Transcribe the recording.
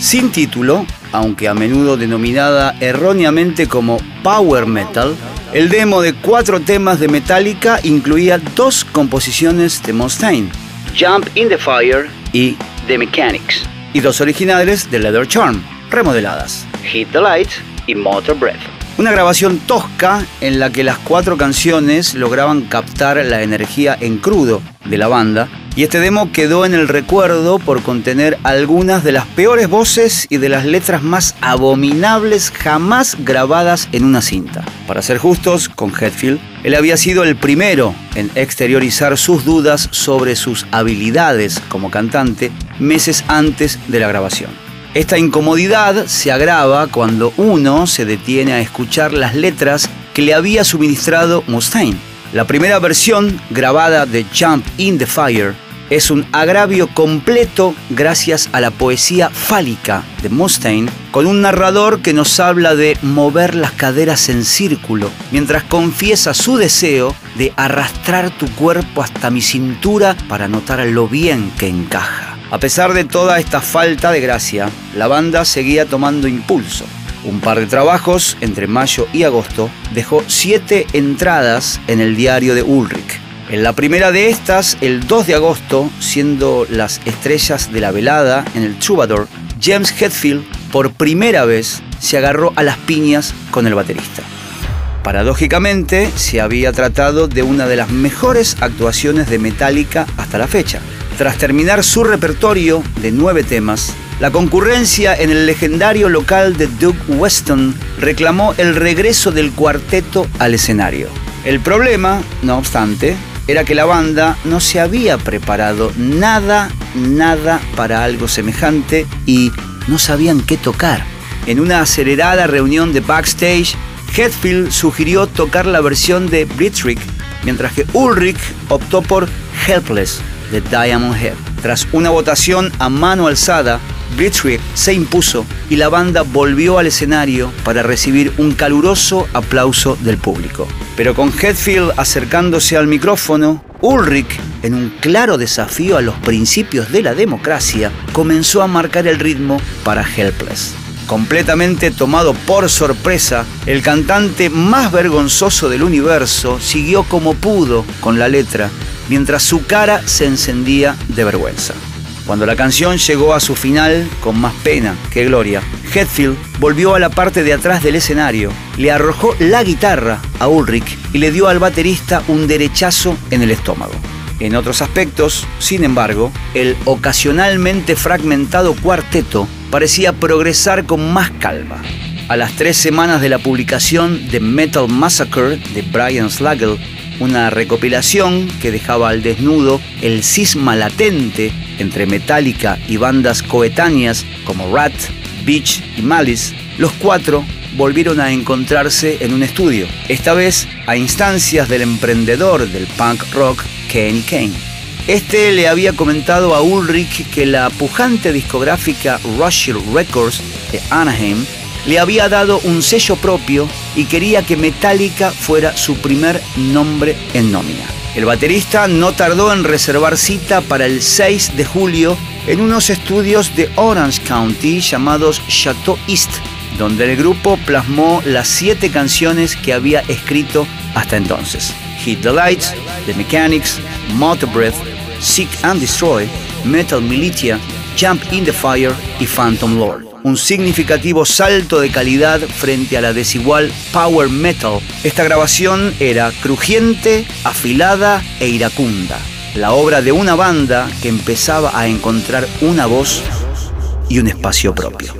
Sin título, aunque a menudo denominada erróneamente como Power Metal, el demo de cuatro temas de Metallica incluía dos composiciones de Mustaine, Jump in the Fire y The Mechanics, y dos originales de Leather Charm, remodeladas, Hit the Lights y Motor Breath. Una grabación tosca en la que las cuatro canciones lograban captar la energía en crudo de la banda y este demo quedó en el recuerdo por contener algunas de las peores voces y de las letras más abominables jamás grabadas en una cinta. Para ser justos con Hetfield, él había sido el primero en exteriorizar sus dudas sobre sus habilidades como cantante meses antes de la grabación. Esta incomodidad se agrava cuando uno se detiene a escuchar las letras que le había suministrado Mustaine la primera versión, grabada de Jump in the Fire, es un agravio completo gracias a la poesía fálica de Mustaine, con un narrador que nos habla de mover las caderas en círculo, mientras confiesa su deseo de arrastrar tu cuerpo hasta mi cintura para notar lo bien que encaja. A pesar de toda esta falta de gracia, la banda seguía tomando impulso. Un par de trabajos entre mayo y agosto dejó siete entradas en el diario de Ulrich. En la primera de estas, el 2 de agosto, siendo las estrellas de la velada en el Troubadour, James Hetfield por primera vez se agarró a las piñas con el baterista. Paradójicamente, se había tratado de una de las mejores actuaciones de Metallica hasta la fecha. Tras terminar su repertorio de nueve temas, la concurrencia en el legendario local de Doug Weston reclamó el regreso del cuarteto al escenario. El problema, no obstante, era que la banda no se había preparado nada, nada para algo semejante y no sabían qué tocar. En una acelerada reunión de backstage, Hetfield sugirió tocar la versión de Blitzkrieg, mientras que Ulrich optó por Helpless de Diamond Head. Tras una votación a mano alzada, Blitzkrieg se impuso y la banda volvió al escenario para recibir un caluroso aplauso del público. Pero con Hetfield acercándose al micrófono, Ulrich, en un claro desafío a los principios de la democracia, comenzó a marcar el ritmo para Helpless. Completamente tomado por sorpresa, el cantante más vergonzoso del universo siguió como pudo con la letra, mientras su cara se encendía de vergüenza. Cuando la canción llegó a su final, con más pena que gloria, Hetfield volvió a la parte de atrás del escenario, le arrojó la guitarra a Ulrich y le dio al baterista un derechazo en el estómago. En otros aspectos, sin embargo, el ocasionalmente fragmentado cuarteto parecía progresar con más calma. A las tres semanas de la publicación de Metal Massacre de Brian Slagel, una recopilación que dejaba al desnudo el cisma latente entre Metallica y bandas coetáneas como Rat, Beach y Malice, los cuatro volvieron a encontrarse en un estudio, esta vez a instancias del emprendedor del punk rock Kenny Kane. Este le había comentado a Ulrich que la pujante discográfica Rusher Records de Anaheim le había dado un sello propio y quería que Metallica fuera su primer nombre en nómina. El baterista no tardó en reservar cita para el 6 de julio en unos estudios de Orange County llamados Chateau East, donde el grupo plasmó las siete canciones que había escrito hasta entonces. Hit the Lights, The Mechanics, Motor Breath, Seek and Destroy, Metal Militia, Jump in the Fire y Phantom Lord un significativo salto de calidad frente a la desigual power metal. Esta grabación era crujiente, afilada e iracunda, la obra de una banda que empezaba a encontrar una voz y un espacio propio.